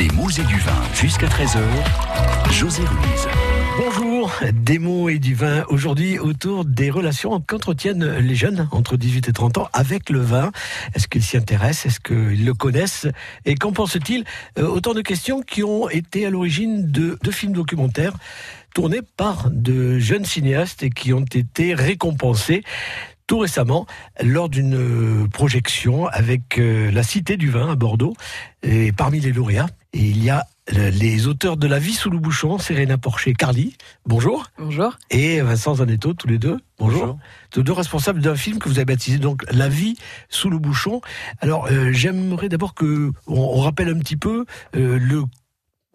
Des mots et du vin jusqu'à 13h. José Ruiz. Bonjour, des mots et du vin. Aujourd'hui, autour des relations qu'entretiennent les jeunes entre 18 et 30 ans avec le vin. Est-ce qu'ils s'y intéressent? Est-ce qu'ils le connaissent? Et qu'en pensent-ils? Euh, Autant de questions qui ont été à l'origine de, films documentaires tournés par de jeunes cinéastes et qui ont été récompensés tout récemment lors d'une projection avec euh, la Cité du Vin à Bordeaux. Et parmi les lauréats, et il y a les auteurs de La vie sous le bouchon, Serena Porcher, Carly, bonjour, Bonjour. et Vincent Zanetto, tous les deux, bonjour. Bonjour. Tous deux responsables d'un film que vous avez baptisé donc La vie sous le bouchon. Alors euh, j'aimerais d'abord que on, on rappelle un petit peu euh, le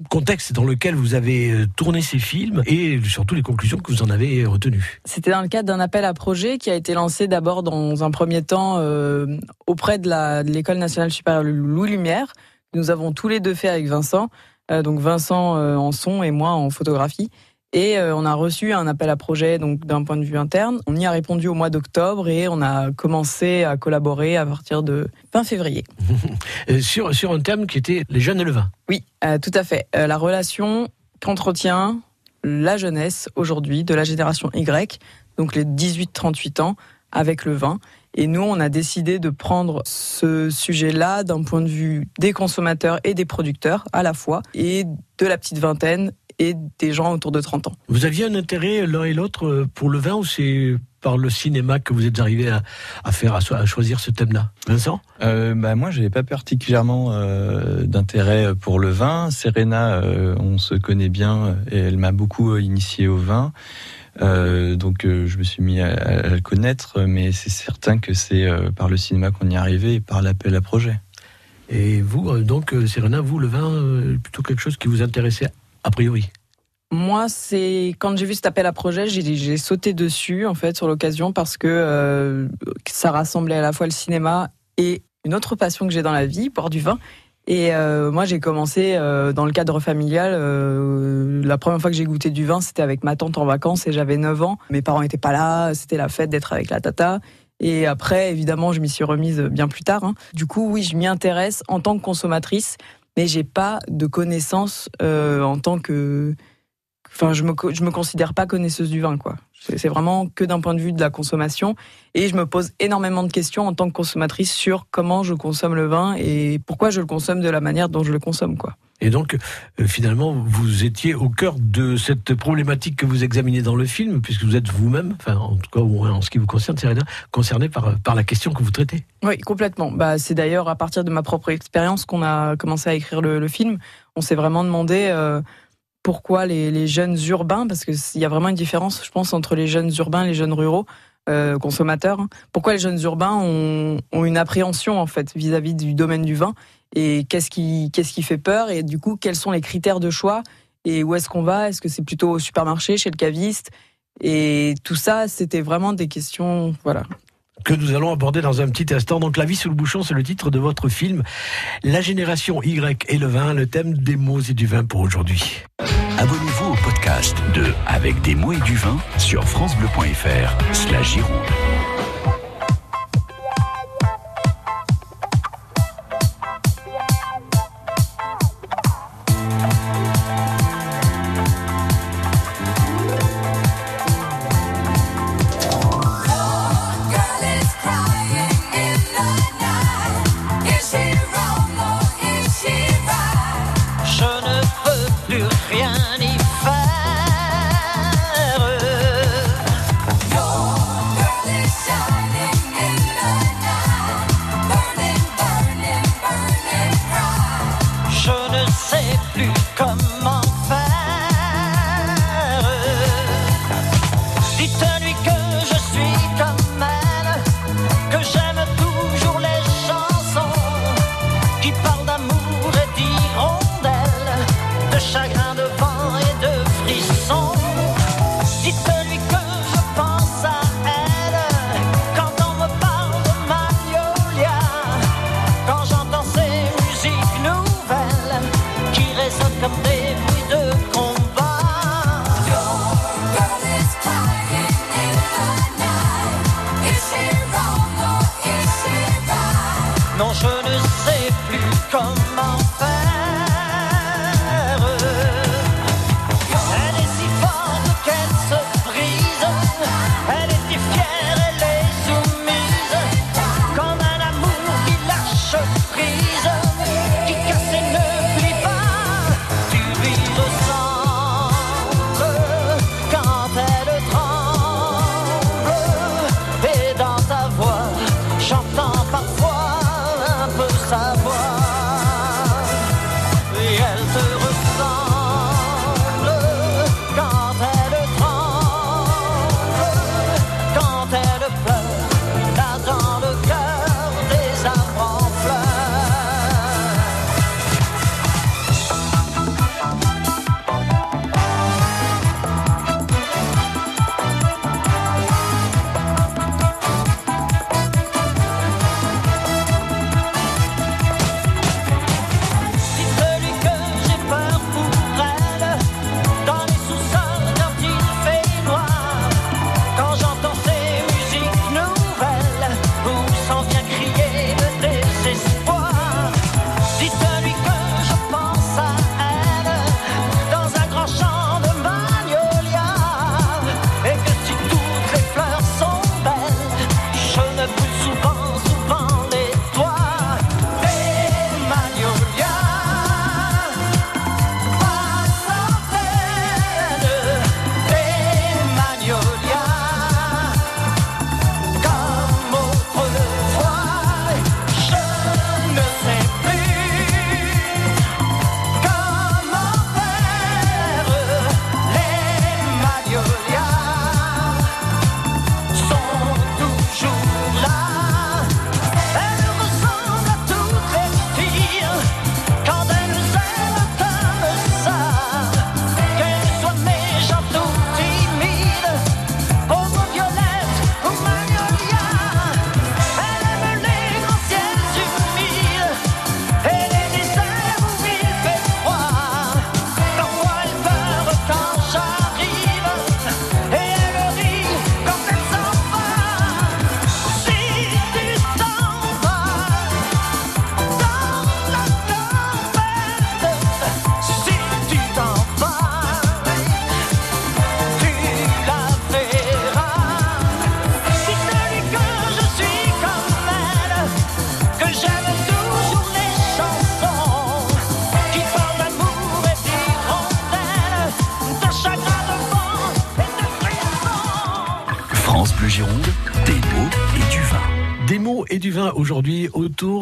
contexte dans lequel vous avez euh, tourné ces films et surtout les conclusions que vous en avez retenues. C'était dans le cadre d'un appel à projet qui a été lancé d'abord dans un premier temps euh, auprès de l'école nationale supérieure Louis Lumière. Nous avons tous les deux fait avec Vincent, euh, donc Vincent euh, en son et moi en photographie. Et euh, on a reçu un appel à projet donc d'un point de vue interne. On y a répondu au mois d'octobre et on a commencé à collaborer à partir de fin février. Sur, sur un thème qui était les jeunes et le vin. Oui, euh, tout à fait. Euh, la relation qu'entretient la jeunesse aujourd'hui de la génération Y, donc les 18-38 ans, avec le vin. Et nous, on a décidé de prendre ce sujet-là d'un point de vue des consommateurs et des producteurs à la fois, et de la petite vingtaine et des gens autour de 30 ans. Vous aviez un intérêt l'un et l'autre euh, pour le vin ou c'est par le cinéma que vous êtes arrivé à, à faire à, choisir ce thème-là? Vincent? Euh, bah, moi, j'avais pas particulièrement euh, d'intérêt pour le vin. Serena, euh, on se connaît bien et elle m'a beaucoup euh, initié au vin. Euh, donc, euh, je me suis mis à, à le connaître, mais c'est certain que c'est euh, par le cinéma qu'on y est arrivé et par l'appel à projet. Et vous, euh, donc, euh, Serena, vous, le vin, euh, plutôt quelque chose qui vous intéressait a priori? Moi, c'est quand j'ai vu cet appel à projet, j'ai sauté dessus en fait sur l'occasion parce que euh, ça rassemblait à la fois le cinéma et une autre passion que j'ai dans la vie, boire du vin. Et euh, moi, j'ai commencé euh, dans le cadre familial. euh, la première fois que j'ai goûté du vin, c'était avec ma tante en vacances et j'avais 9 ans. Mes parents n'étaient pas là, c'était la fête d'être avec la tata. Et après, évidemment, je m'y suis remise bien plus tard. hein. Du coup, oui, je m'y intéresse en tant que consommatrice, mais j'ai pas de connaissances euh, en tant que Enfin, je me je me considère pas connaisseuse du vin, quoi. C'est vraiment que d'un point de vue de la consommation, et je me pose énormément de questions en tant que consommatrice sur comment je consomme le vin et pourquoi je le consomme de la manière dont je le consomme, quoi. Et donc, euh, finalement, vous étiez au cœur de cette problématique que vous examinez dans le film, puisque vous êtes vous-même, enfin, en tout cas, en ce qui vous concerne, Serena, concerné par, par la question que vous traitez. Oui, complètement. Bah, c'est d'ailleurs à partir de ma propre expérience qu'on a commencé à écrire le, le film. On s'est vraiment demandé euh, pourquoi les, jeunes urbains, parce qu'il y a vraiment une différence, je pense, entre les jeunes urbains et les jeunes ruraux. euh, consommateurs. hein. Pourquoi les jeunes urbains ont, ont une appréhension en fait vis-à-vis du domaine du vin et qu'est-ce qui qu'est-ce qui fait peur et du coup quels sont les critères de choix et où est-ce qu'on va? Est-ce que c'est plutôt au supermarché, chez le caviste? Et tout ça, c'était vraiment des questions, voilà, que nous allons aborder dans un petit instant. Donc, La vie sous le bouchon, c'est le titre de votre film. La génération Y et le vin, le thème des mots et du vin pour aujourd'hui. Abonnez-vous au podcast de Avec des mots et du vin sur FranceBleu.fr slash Gironde.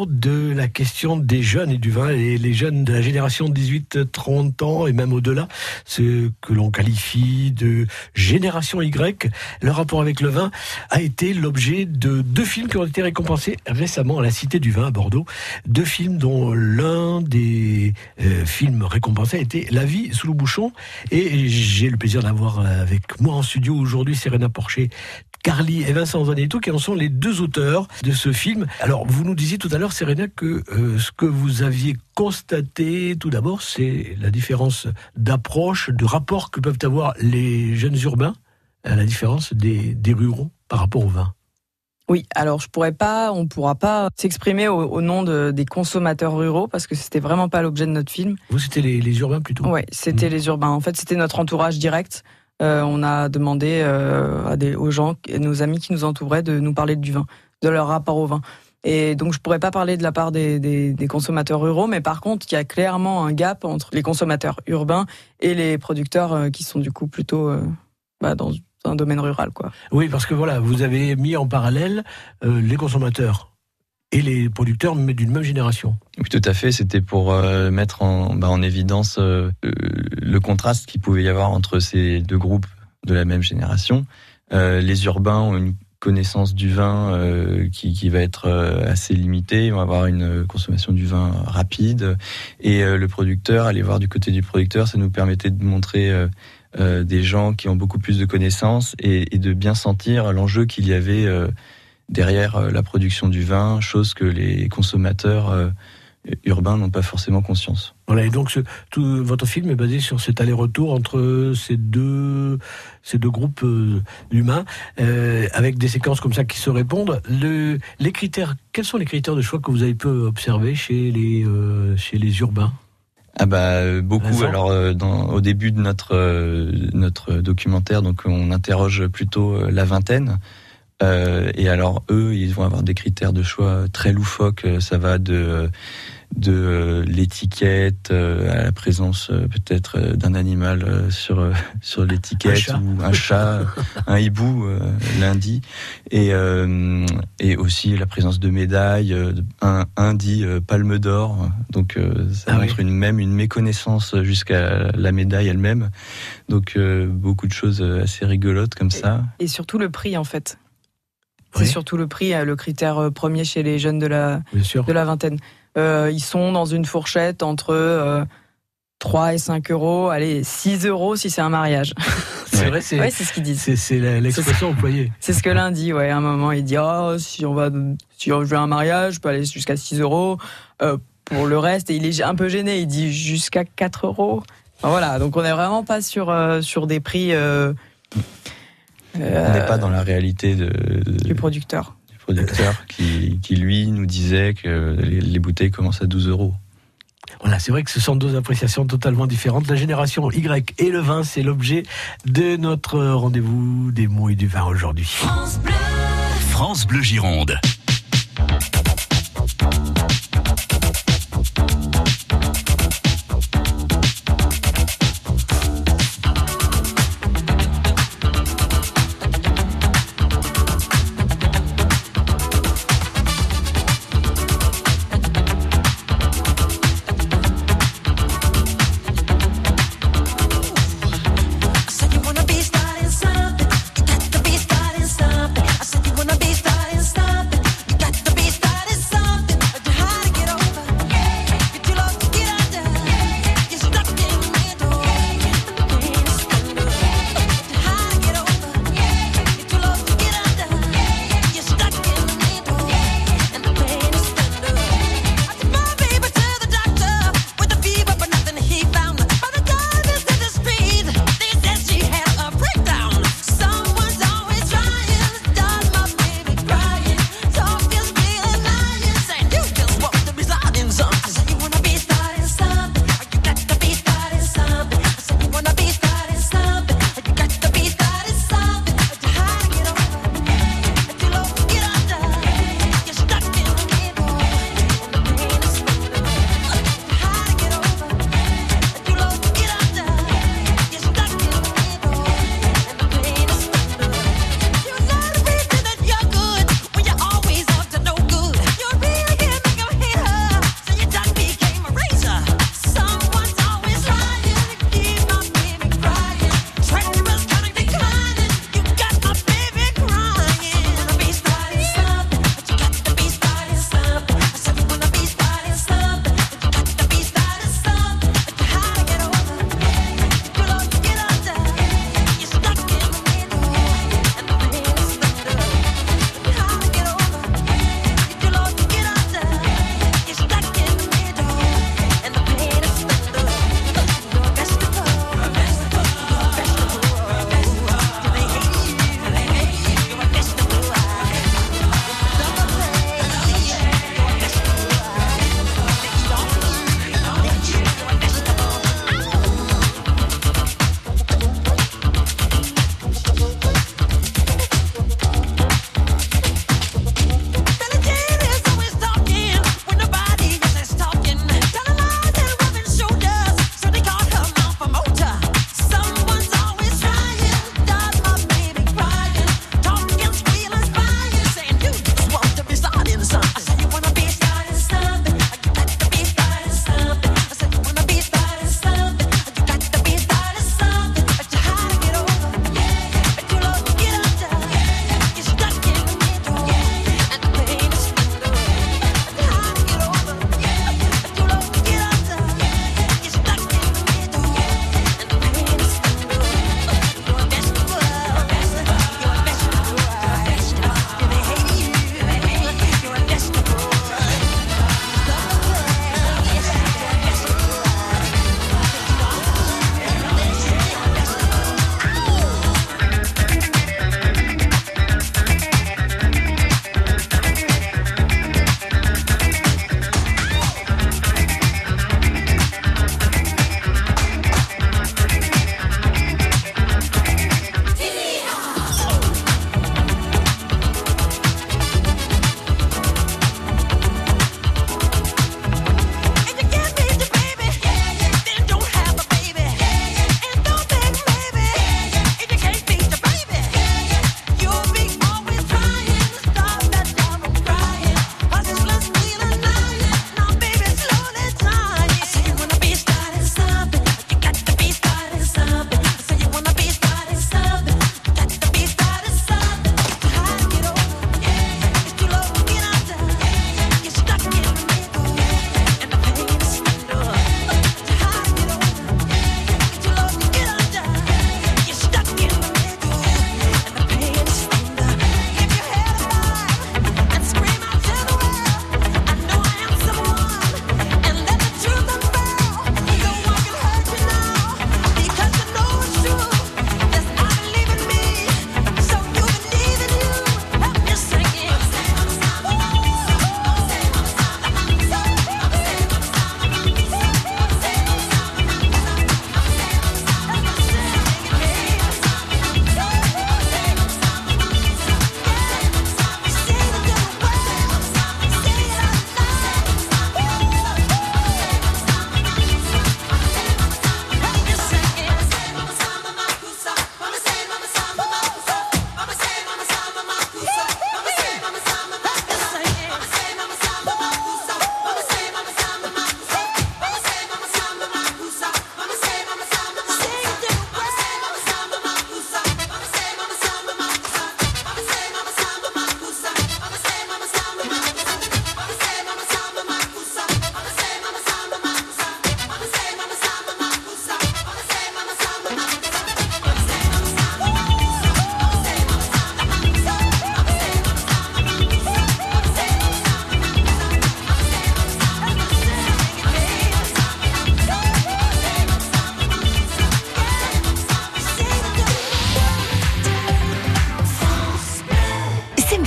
De la question des jeunes et du vin et les jeunes de la génération 18-30 ans et même au-delà, ce que l'on qualifie de génération Y. Le rapport avec le vin a été l'objet de deux films qui ont été récompensés récemment à la Cité du Vin à Bordeaux. Deux films dont l'un des euh, films récompensés a été La vie sous le bouchon et j'ai le plaisir d'avoir avec moi en studio aujourd'hui Serena Porcher Carly et Vincent Zanetti, qui en sont les deux auteurs de ce film. Alors, vous nous disiez tout à l'heure, Serena, que euh, ce que vous aviez constaté, tout d'abord, c'est la différence d'approche, de rapport que peuvent avoir les jeunes urbains, à la différence des, des ruraux par rapport au vin. Oui, alors je pourrais pas, on pourra pas s'exprimer au, au nom de- des consommateurs ruraux parce que c'était vraiment pas l'objet de notre film. Vous, c'était les, les urbains plutôt Ouais, c'était Mm. les urbains. En fait, c'était notre entourage direct. Euh, on a demandé euh, à des, aux gens, nos amis qui nous entouraient, de nous parler du vin, de leur rapport au vin. Et donc, je pourrais pas parler de la part des, consommateurs ruraux, mais par contre, il y a clairement un gap entre les consommateurs urbains et les producteurs euh, qui sont du coup plutôt euh, bah, dans un domaine rural, quoi. Oui, parce que voilà, vous avez mis en parallèle les consommateurs et les producteurs, d'une même génération. Oui, tout à fait. C'était pour euh, mettre en, bah, en évidence euh, euh, le contraste qu'il pouvait y avoir entre ces deux groupes de la même génération. Les urbains ont une connaissance du vin qui, qui va être assez limitée. Ils vont avoir une consommation du vin rapide. Et le producteur, aller voir du côté du producteur, ça nous permettait de montrer des gens qui ont beaucoup plus de connaissances et, de bien sentir l'enjeu qu'il y avait derrière euh, la production du vin, chose que les consommateurs euh, urbains n'ont pas forcément conscience. Voilà, et donc ce, tout votre film est basé sur cet aller-retour entre ces deux, ces deux groupes euh, humains, euh, avec des séquences comme ça qui se répondent. Le, les critères, quels sont les critères de choix que vous avez pu observer chez les, euh, chez les urbains? Ah bah beaucoup. Alors dans, au début de notre notre documentaire, donc on interroge plutôt la vingtaine. Euh, et alors eux, ils vont avoir des critères de choix très loufoques. Euh, Ça va de de euh, l'étiquette à la présence peut-être d'un animal sur sur l'étiquette ou un chat, un hibou euh, lundi et euh, et aussi la présence de médailles, un euh, palme d'or. Donc ça Ah montre une même une méconnaissance jusqu'à la médaille elle-même. Donc beaucoup de choses assez rigolotes comme ça. Et surtout le prix, en fait. C'est Oui. surtout le prix, euh, le critère euh, premier chez les jeunes de la, de la vingtaine. Euh, ils sont dans une fourchette entre euh, 3 et 5 euros, allez, 6 euros si c'est un mariage. C'est vrai, c'est Ouais, c'est ce qu'ils disent. c'est l'expression employée. C'est ce que l'un dit, ouais. À un moment, il dit, oh, si on va, si on veut un mariage, je peux aller jusqu'à 6 euros. Euh, pour le reste, et il est un peu gêné, il dit jusqu'à 4 euros. Enfin, voilà, donc on n'est vraiment pas sur, euh, sur des prix euh, On n'est pas dans la réalité de, de- du producteur. du producteur qui, qui lui nous disait que les, les bouteilles commencent à 12 euros. Voilà, c'est vrai que ce sont deux appréciations totalement différentes. La génération Y et le vin, c'est l'objet de notre rendez-vous des mots et du vin aujourd'hui. France Bleu. France Bleu Gironde.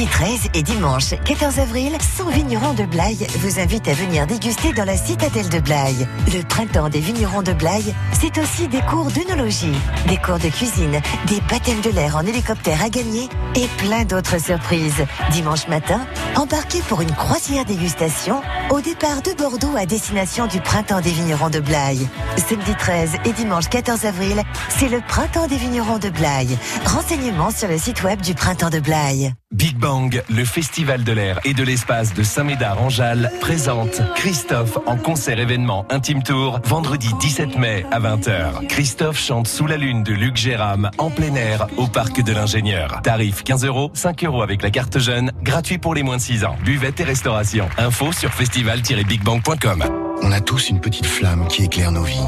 13 et dimanche 14 avril, 100 vignerons de Blaye vous invitent à venir déguster dans la citadelle de Blaye. Le printemps des vignerons de Blaye, c'est aussi des cours d'œnologie, des cours de cuisine, des baptêmes de l'air en hélicoptère à gagner et plein d'autres surprises. Dimanche matin, embarquez pour une croisière dégustation au départ de Bordeaux à destination du printemps des vignerons de Blaye. Samedi 13 et dimanche 14 avril, c'est le printemps des vignerons de Blaye. Renseignements sur le site web du printemps de Blaye. Big Bang, le festival de l'air et de l'espace de Saint-Médard-en-Jalles, présente Christophe en concert événement Intime Tour, vendredi 17 mai à 20h. Christophe chante Sous la lune de Luc Géram en plein air au parc de l'ingénieur. Tarif 15 euros, 5 euros avec la carte jeune, gratuit pour les moins de 6 ans. Buvette et restauration. Info sur festival-bigbang.com. On a tous une petite flamme qui éclaire nos vies.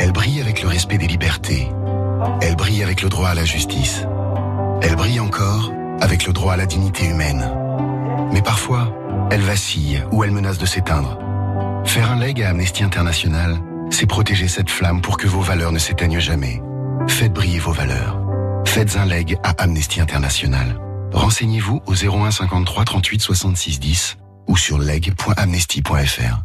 Elle brille avec le respect des libertés. Elle brille avec le droit à la justice. Elle brille encore avec le droit à la dignité humaine. Mais parfois, elle vacille ou elle menace de s'éteindre. Faire un leg à Amnesty International, c'est protéger cette flamme pour que vos valeurs ne s'éteignent jamais. Faites briller vos valeurs. Faites un leg à Amnesty International. Renseignez-vous au 01 53 38 66 10 ou sur leg.amnesty.fr.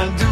and do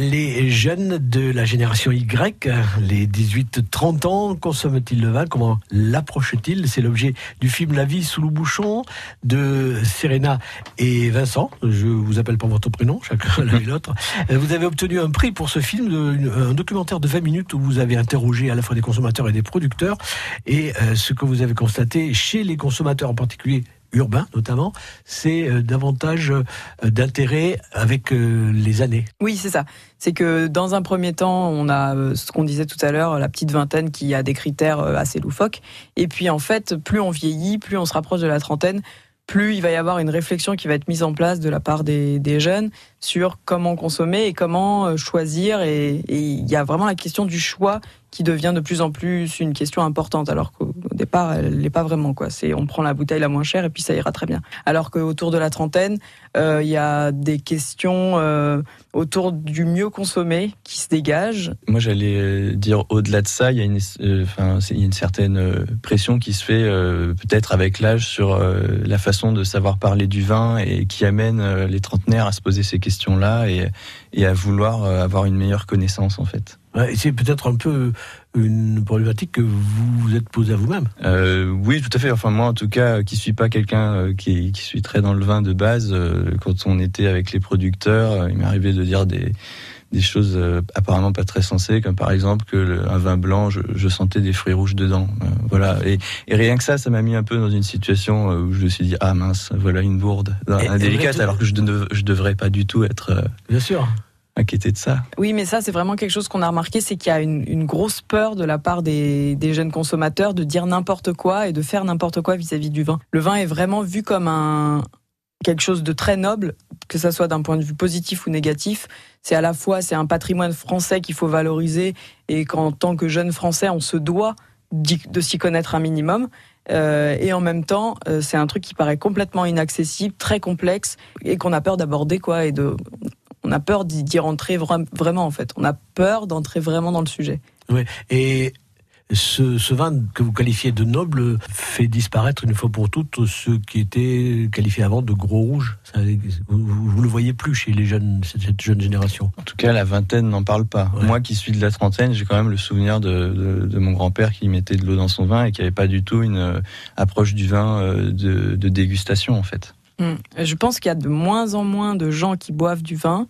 les jeunes de la génération Y, les 18-30 ans, consomment-ils le vin? Comment l'approchent-ils? C'est l'objet du film La vie sous le bouchon de Serena et Vincent. Je vous appelle par votre prénom, chacun l'un et l'autre. Vous avez obtenu un prix pour ce film, un documentaire de 20 minutes où vous avez interrogé à la fois des consommateurs et des producteurs. Et euh, ce que vous avez constaté chez les consommateurs en particulier, urbains notamment, c'est euh, davantage euh, d'intérêt avec euh, les années. Oui, c'est ça. C'est que dans un premier temps, on a ce qu'on disait tout à l'heure, la petite vingtaine qui a des critères assez loufoques. Et puis en fait, plus on vieillit, plus on se rapproche de la trentaine, plus il va y avoir une réflexion qui va être mise en place de la part des, des jeunes sur comment consommer et comment euh, choisir. Et il y a vraiment la question du choix qui devient de plus en plus une question importante, alors qu'au au départ, elle l'est pas vraiment. Quoi. C'est on prend la bouteille la moins chère et puis ça ira très bien. Alors qu'autour de la trentaine, euh, il y a des questions euh, autour du mieux consommer qui se dégagent. Moi, j'allais dire au-delà de ça, il y a une, euh, y a une certaine pression qui se fait peut-être avec l'âge sur la façon de savoir parler du vin et qui amène les trentenaires à se poser ces questions-là et, et à vouloir euh, avoir une meilleure connaissance en fait. Ouais, c'est peut-être un peu une problématique que vous vous êtes posée à vous-même. Euh, oui, tout à fait. Enfin, moi, en tout cas, euh, qui suis pas quelqu'un euh, qui, qui suis très dans le vin de base, euh, quand on était avec les producteurs, euh, il m'arrivait de dire des, des choses euh, apparemment pas très sensées, comme par exemple que le- un vin blanc, je, je sentais des fruits rouges dedans. Euh, voilà. Et, et rien que ça, ça m'a mis un peu dans une situation euh, où je me suis dit ah mince, voilà une bourde indélicate, alors que je ne je devrais pas du tout être euh, Bien sûr. inquiété de ça. Oui, mais ça, c'est vraiment quelque chose qu'on a remarqué, c'est qu'il y a une, une grosse peur de la part des, des jeunes consommateurs de dire n'importe quoi et de faire n'importe quoi vis-à-vis du vin. Le vin est vraiment vu comme un quelque chose de très noble, que ça soit d'un point de vue positif ou négatif. C'est à la fois c'est un patrimoine français qu'il faut valoriser et qu'en tant que jeune français, on se doit de s'y connaître un minimum. Euh, et en même temps, euh, c'est un truc qui paraît complètement inaccessible, très complexe et qu'on a peur d'aborder quoi et de on a peur d'y rentrer vra- vraiment en fait. On a peur d'entrer vraiment dans le sujet. Oui. Et ce, ce vin que vous qualifiez de noble fait disparaître une fois pour toutes ceux qui étaient qualifiés avant de gros rouges. Ça, vous, vous le voyez plus chez les jeunes, cette, cette jeune génération. En tout cas, la vingtaine n'en parle pas. Ouais. Moi qui suis de la trentaine, j'ai quand même le souvenir de, de, de mon grand-père qui mettait de l'eau dans son vin et qui avait pas du tout une euh, approche du vin euh, de, de dégustation en fait. Mm. Je pense qu'il y a de moins en moins de gens qui boivent du vin,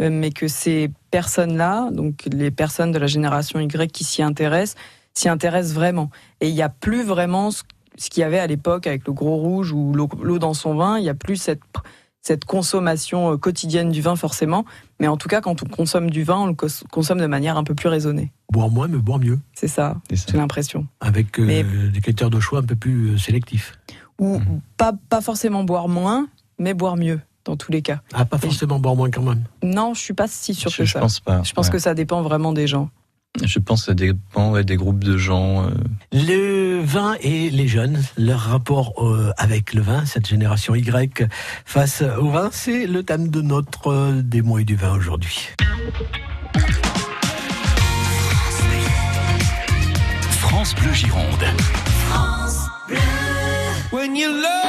euh, mais que ces personnes-là, donc les personnes de la génération Y qui s'y intéressent, s'y intéressent vraiment. Et il n'y a plus vraiment ce, ce qu'il y avait à l'époque avec le gros rouge ou l'eau dans son vin. Il n'y a plus cette, cette consommation euh, quotidienne du vin forcément. Mais en tout cas, quand on consomme du vin, on le cons- consomme de manière un peu plus raisonnée. Boire moins, mais boire mieux. C'est ça, j'ai l'impression. Avec euh, Mais- des critères de choix un peu plus euh, sélectifs. Ou Mhm. pas, pas forcément boire moins, mais boire mieux, dans tous les cas. Ah, pas forcément boire moins quand même. Non, je suis pas si sûre je, que je ça. pense pas. Je pense Ouais. que ça dépend vraiment des gens. Je pense que ça dépend ouais, des groupes de gens. euh, Le vin et les jeunes, leur rapport euh, avec le vin, cette génération Y face au vin, c'est le thème de notre euh, des mots et du vin aujourd'hui. France Bleu Gironde. When you look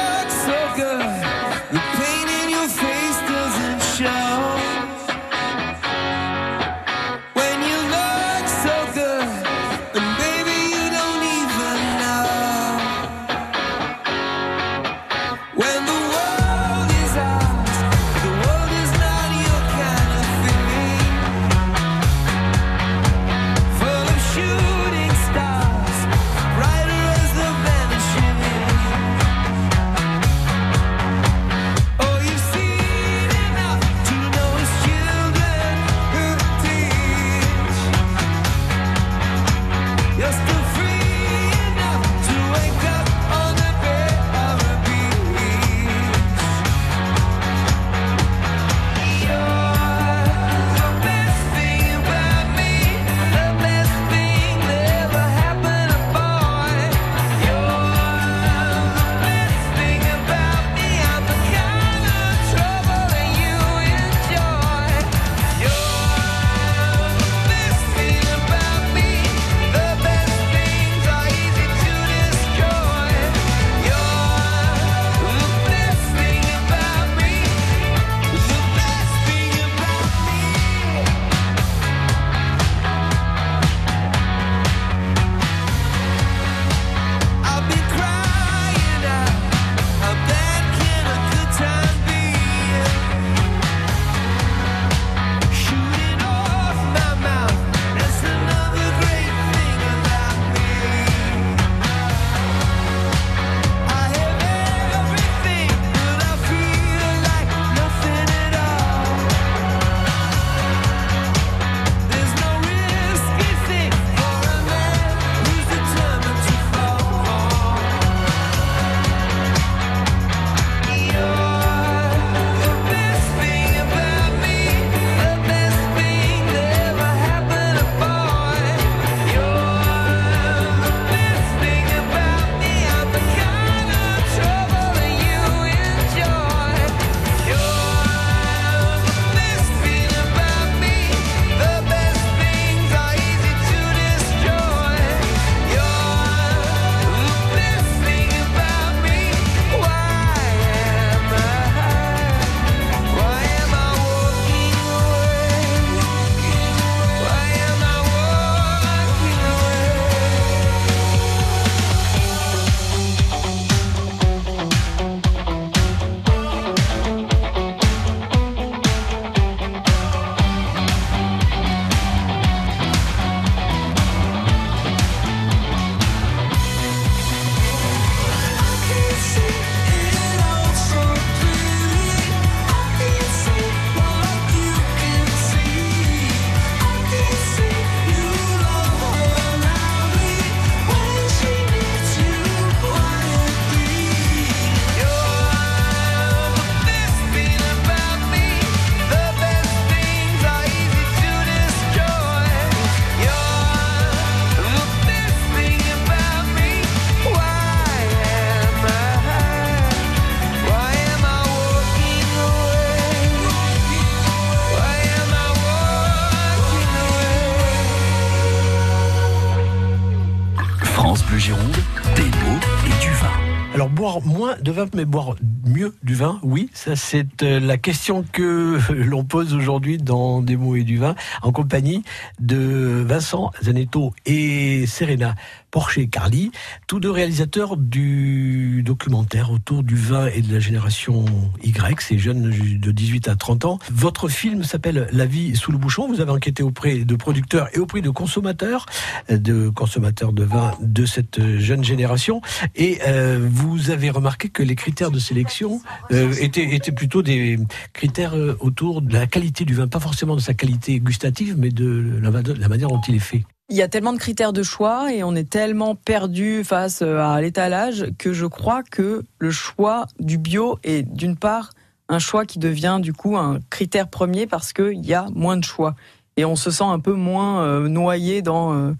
mais boire mieux du vin, oui, ça c'est euh, la question que l'on pose aujourd'hui dans Des mots et du vin, en compagnie de Vincent Zanetto et Serena Porcher-Carly, tous deux réalisateurs du documentaire autour du vin et de la génération Y, ces jeunes de 18 à 30 ans. Votre film s'appelle La vie sous le bouchon. Vous avez enquêté auprès de producteurs et auprès de consommateurs, de consommateurs de vin de cette jeune génération. Et euh, vous avez remarqué que les critères de sélection euh, étaient, plutôt des critères euh, autour de la qualité du vin, pas forcément de sa qualité gustative, mais de la manière dont il est fait. Il y a tellement de critères de choix et on est tellement perdu face euh, à l'étalage que je crois que le choix du bio est d'une part un choix qui devient du coup un critère premier parce qu'il y a moins de choix et on se sent un peu moins euh, noyé dans, euh,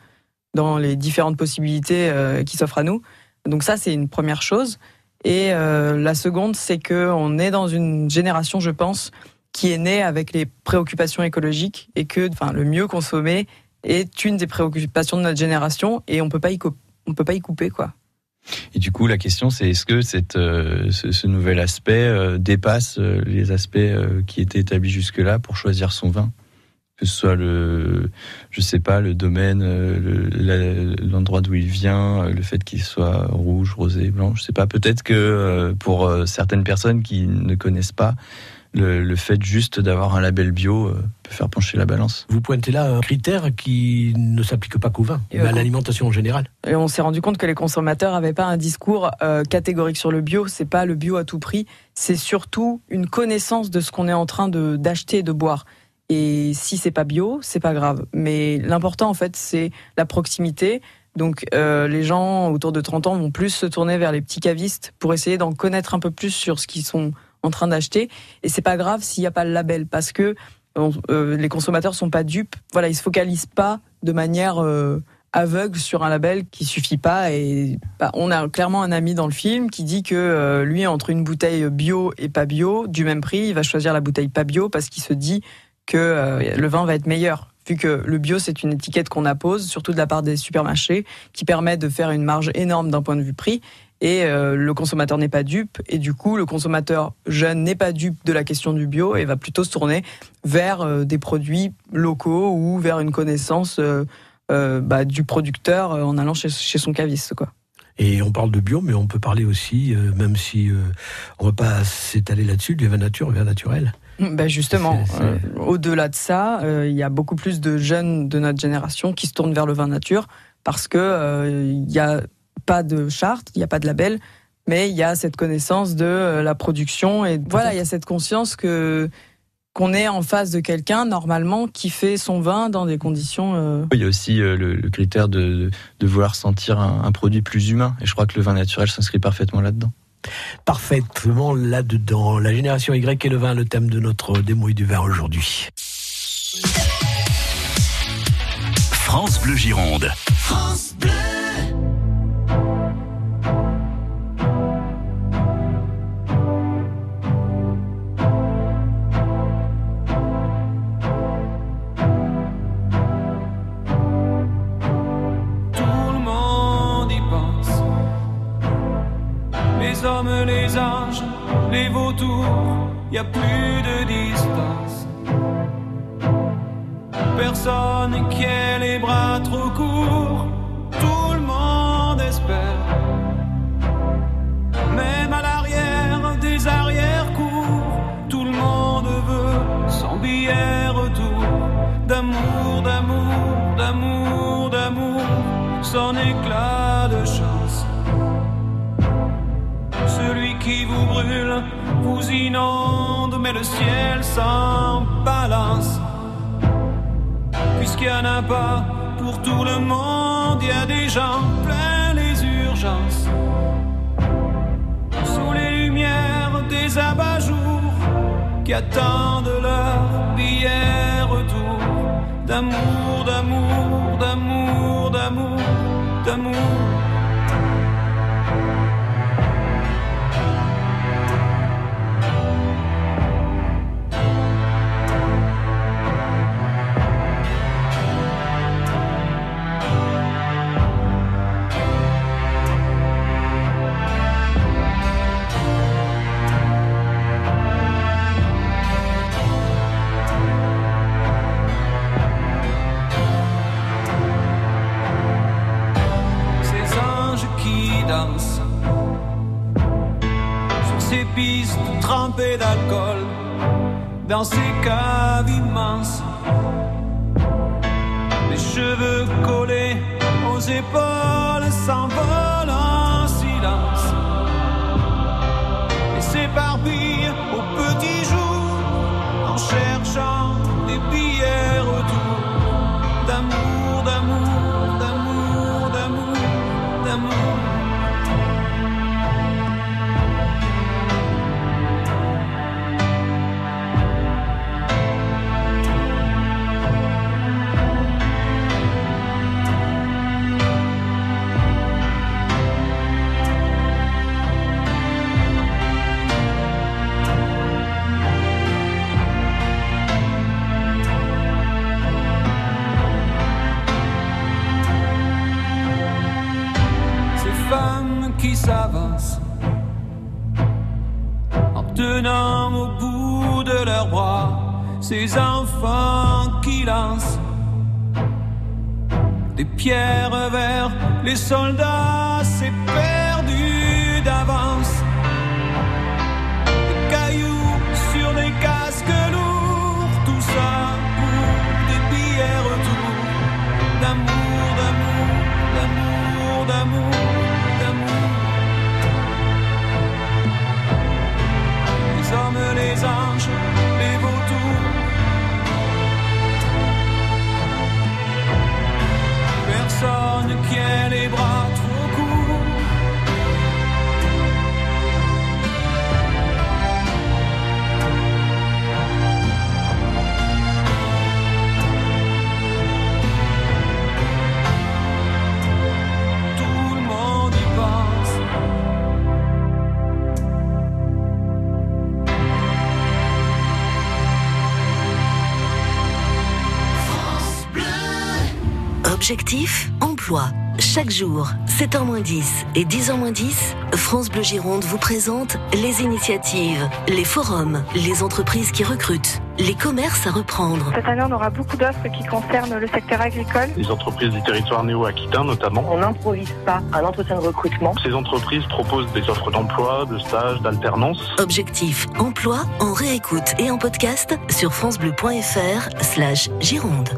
dans les différentes possibilités qui s'offrent à nous. Donc ça c'est une première chose. Et la seconde c'est que on est dans une génération, je pense, qui est née avec les préoccupations écologiques et que le mieux consommer est une des préoccupations de notre génération et on peut peut pas y couper quoi. Et du coup, la question, c'est est-ce que cette, euh, ce, nouvel aspect euh, dépasse euh, les aspects qui étaient établis jusque-là pour choisir son vin? Que ce soit le, je sais pas, le domaine, l'endroit d'où il vient, le fait qu'il soit rouge, rosé, blanc. Je sais pas. Peut-être que pour certaines personnes qui ne connaissent pas le, le fait juste d'avoir un label bio euh, peut faire pencher la balance. Vous pointez là un critère qui ne s'applique pas qu'au vin, Et mais à l'alimentation en général. Et on s'est rendu compte que les consommateurs n'avaient pas un discours euh, catégorique sur le bio. C'est pas le bio à tout prix. C'est surtout une connaissance de ce qu'on est en train de d'acheter et de boire. Et si c'est pas bio, c'est pas grave. Mais l'important en fait, c'est la proximité. Donc euh, les gens autour de 30 ans vont plus se tourner vers les petits cavistes pour essayer d'en connaître un peu plus sur ce qu'ils sont en train d'acheter. Et c'est pas grave s'il n'y a pas le label parce que euh, les consommateurs sont pas dupes. Voilà, ils se focalisent pas de manière euh, aveugle sur un label qui suffit pas. Et bah, on a clairement un ami dans le film qui dit que euh, lui, entre une bouteille bio et pas bio, du même prix, il va choisir la bouteille pas bio parce qu'il se dit que le vin va être meilleur. Vu que le bio, c'est une étiquette qu'on appose, surtout de la part des supermarchés, qui permet de faire une marge énorme d'un point de vue prix. Et euh, le consommateur n'est pas dupe. Et du coup, le consommateur jeune n'est pas dupe de la question du bio et va plutôt se tourner vers euh, des produits locaux ou vers une connaissance euh, bah, du producteur en allant chez, chez son caviste. Quoi. Et on parle de bio, mais on peut parler aussi, euh, même si euh, on ne va pas s'étaler là-dessus, du vin nature, vin naturel. Ben justement, euh, au-delà de ça, il y a beaucoup plus de jeunes de notre génération qui se tournent vers le vin nature parce que il n'y a pas de charte, il n'y a pas de label, mais il y a cette connaissance de euh, la production et voilà, il y a cette conscience que qu'on est en face de quelqu'un normalement qui fait son vin dans des conditions. euh, Il y a aussi euh, le, le critère de, de vouloir sentir un, un produit plus humain. Et je crois que le vin naturel s'inscrit parfaitement là-dedans. Parfaitement là-dedans. La génération Y et le vin, le thème de notre démo et du vin aujourd'hui. France Bleu Gironde. Tout les anges, les vautours, y a plus de distance. Personne qui ait les bras trop courts, inonde, mais le ciel s'en balance. Puisqu'il n'y en a pas pour tout le monde, il y a des gens plein les urgences. Sous les lumières des abat-jours qui attendent leur billet retour. D'amour, d'amour, d'amour, d'amour, d'amour. D'alcool dans ces caves immenses. Les cheveux collés aux épaules s'envolent en silence s'avancent en tenant au bout de leurs bras ces enfants qui lancent des pierres vers les soldats, c'est perdu Personne qui ait les bras Chaque jour, 7h 10 et 10h 10, France Bleu Gironde vous présente les initiatives, les forums, les entreprises qui recrutent, les commerces à reprendre. Cette année, on aura beaucoup d'offres qui concernent le secteur agricole. Les entreprises du territoire néo-aquitain notamment. On n'improvise pas un entretien de recrutement. Ces entreprises proposent des offres d'emploi, de stages, d'alternance. Objectif emploi en réécoute et en podcast sur francebleu.fr slash Gironde.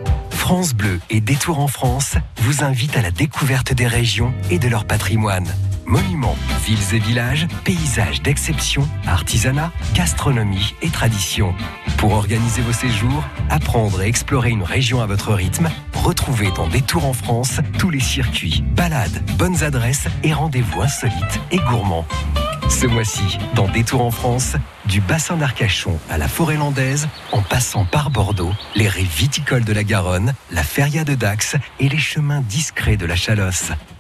France Bleu et Détour en France vous invitent à la découverte des régions et de leur patrimoine. Monuments, villes et villages, paysages d'exception, artisanat, gastronomie et tradition. Pour organiser vos séjours, apprendre et explorer une région à votre rythme, retrouvez dans Détour en France tous les circuits, balades, bonnes adresses et rendez-vous insolites et gourmands. Ce mois-ci, dans Détour en France, du bassin d'Arcachon à la forêt landaise, en passant par Bordeaux, les rives viticoles de la Garonne, la feria de Dax et les chemins discrets de la Chalosse.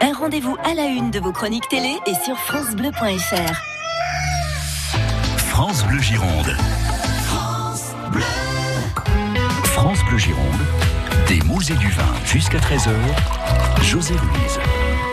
un rendez-vous à la une de vos chroniques télé et sur francebleu.fr. France Bleu Gironde. France Bleu Gironde. Des moules et du vin jusqu'à 13h. José Louise.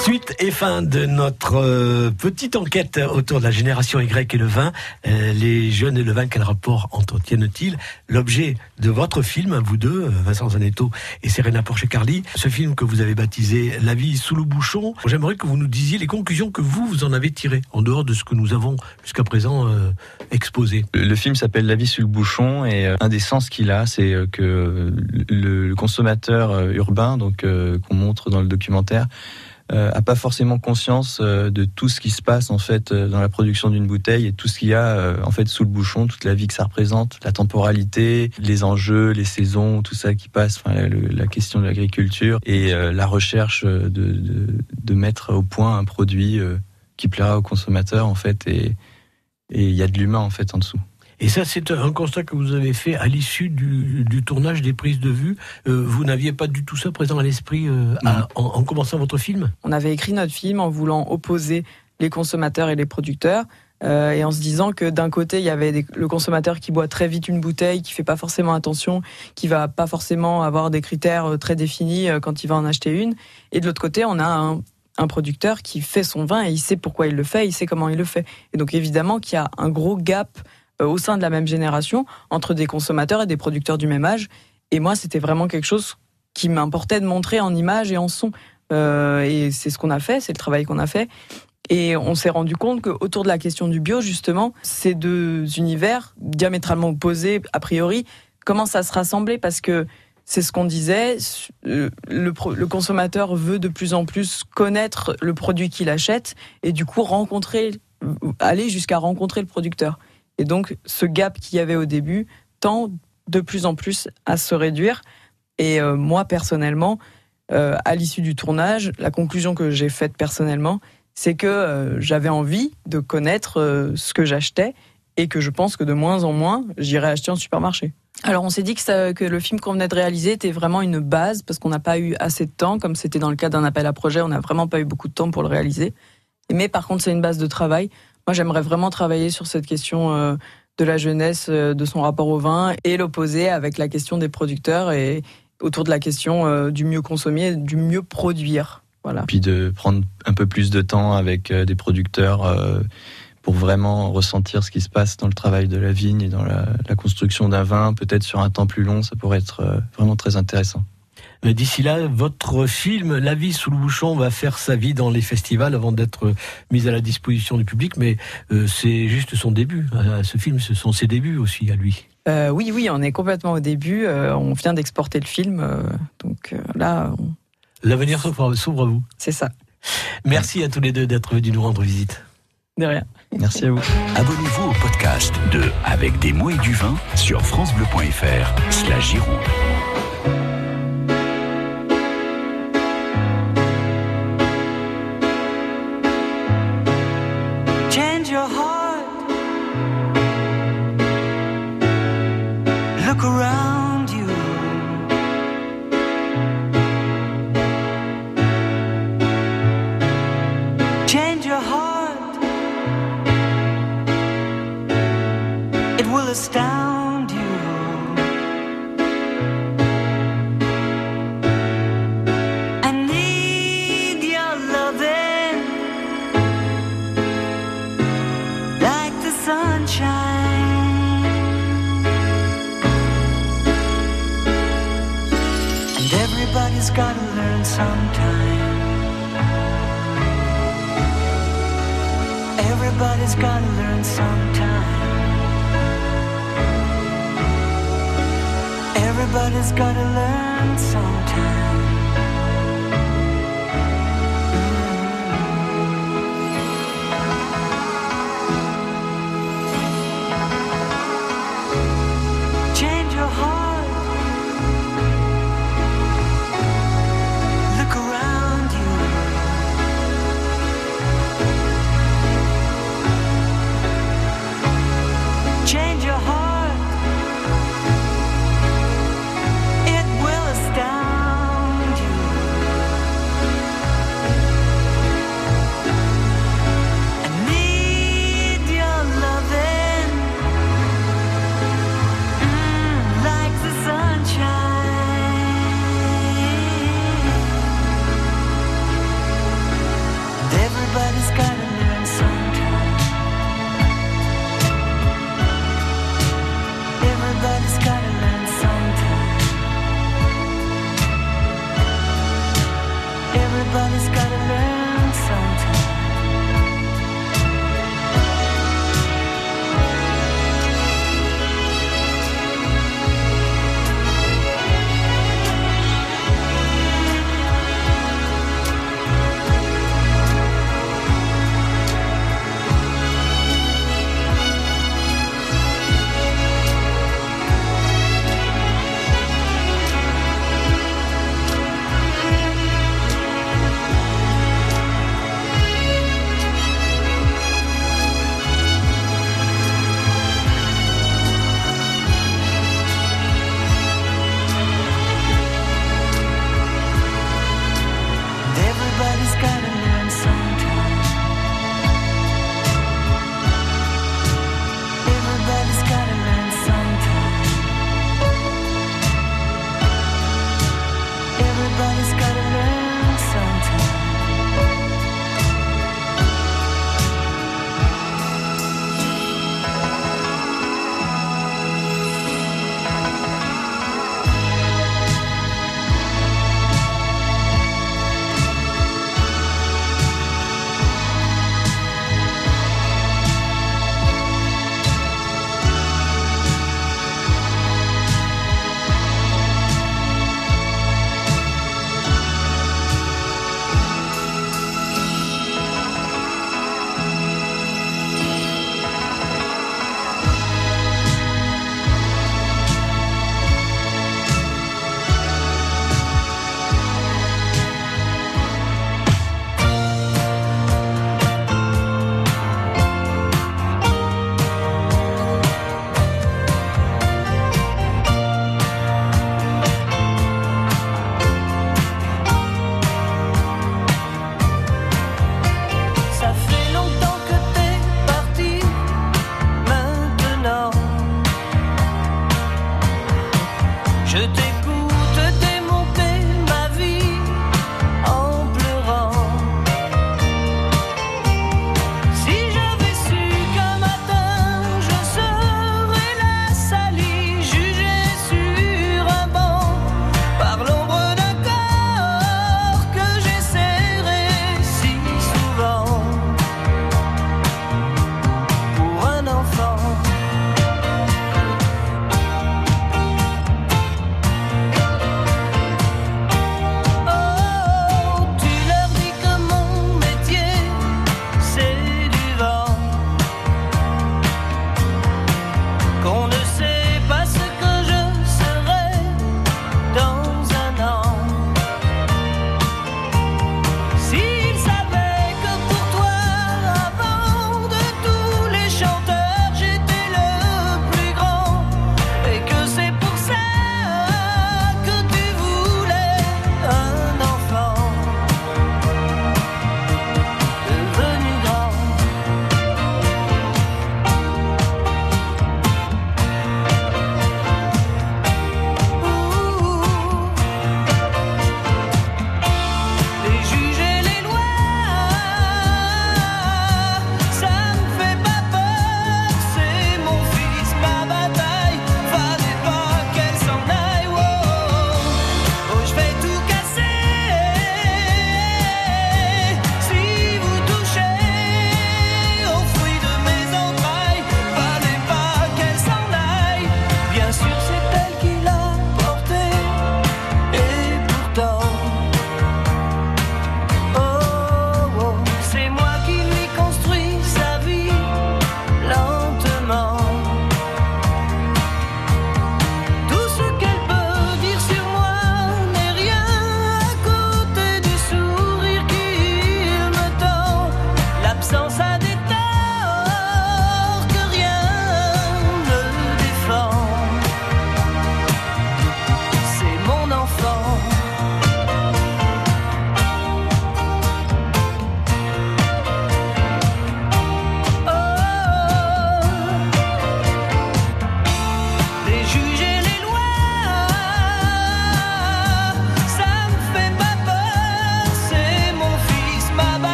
Suite et fin de notre euh, petite enquête autour de la génération Y et le vin. Euh, les jeunes et le vin, quel rapport entretiennent-ils? L'objet de votre film, vous deux, euh, Vincent Zanetto et Serena Porche-Carly, ce film que vous avez baptisé La vie sous le bouchon, j'aimerais que vous nous disiez les conclusions que vous, vous en avez tirées, en dehors de ce que nous avons jusqu'à présent euh, exposé. Le, film s'appelle La vie sur le bouchon et un des sens qu'il a, c'est que le, le consommateur urbain, donc qu'on montre dans le documentaire, euh, a pas forcément conscience euh, de tout ce qui se passe en fait euh, dans la production d'une bouteille et tout ce qu'il y a euh, en fait sous le bouchon, toute la vie que ça représente, la temporalité, les enjeux, les saisons, tout ça qui passe, enfin, la, question de l'agriculture et la recherche de, de, mettre au point un produit qui plaira au consommateur en fait et et il y a de l'humain en fait en dessous. Et ça, c'est un constat que vous avez fait à l'issue du, du tournage des prises de vue. Euh, vous n'aviez pas du tout ça présent à l'esprit euh, en, en commençant votre film? On avait écrit notre film en voulant opposer les consommateurs et les producteurs, Euh, et en se disant que d'un côté, il y avait des- le consommateur qui boit très vite une bouteille, qui fait pas forcément attention, qui va pas forcément avoir des critères très définis quand il va en acheter une. Et de l'autre côté, on a un, un producteur qui fait son vin et il sait pourquoi il le fait, il sait comment il le fait. Et donc évidemment qu'il y a un gros gap euh, au sein de la même génération entre des consommateurs et des producteurs du même âge. Et moi, c'était vraiment quelque chose qui m'importait de montrer en image et en son. Euh, et c'est ce qu'on a fait, c'est le travail qu'on a fait. Et on s'est rendu compte qu'autour de la question du bio, justement, ces deux univers diamétralement opposés, a priori, commencent à se rassembler parce que c'est ce qu'on disait, euh, le, le consommateur veut de plus en plus connaître le produit qu'il achète et du coup rencontrer, aller jusqu'à rencontrer le producteur. Et donc ce gap qu'il y avait au début tend de plus en plus à se réduire. Et euh, moi personnellement, euh, à l'issue du tournage, la conclusion que j'ai faite personnellement, c'est que euh, j'avais envie de connaître ce que j'achetais et que je pense que de moins en moins, j'irai acheter en supermarché. Alors on s'est dit que, que le film qu'on venait de réaliser était vraiment une base parce qu'on n'a pas eu assez de temps, comme c'était dans le cas d'un appel à projet, on n'a vraiment pas eu beaucoup de temps pour le réaliser. Mais par contre c'est une base de travail. Moi j'aimerais vraiment travailler sur cette question euh, de la jeunesse, euh, de son rapport au vin et l'opposer avec la question des producteurs et autour de la question euh, du mieux consommer, du mieux produire. Voilà. Puis de prendre un peu plus de temps avec des producteurs pour vraiment ressentir ce qui se passe dans le travail de la vigne et dans la, la construction d'un vin, peut-être sur un temps plus long, ça pourrait être vraiment très intéressant. Mais D'ici là, votre film La vie sous le bouchon va faire sa vie dans les festivals avant d'être mis à la disposition du public, mais euh, c'est juste son début. Euh, Ce film, ce sont ses débuts aussi à lui. Euh, oui, oui, on est complètement au début. euh, on vient d'exporter le film, euh, donc euh, là, on- L'avenir s'ouvre s'ouvre à vous. c'est ça. Merci à tous les deux d'être venus nous rendre visite. De rien. Merci à vous. Abonnez-vous au podcast de Avec des mots et du vin sur FranceBleu.fr slash Gironde.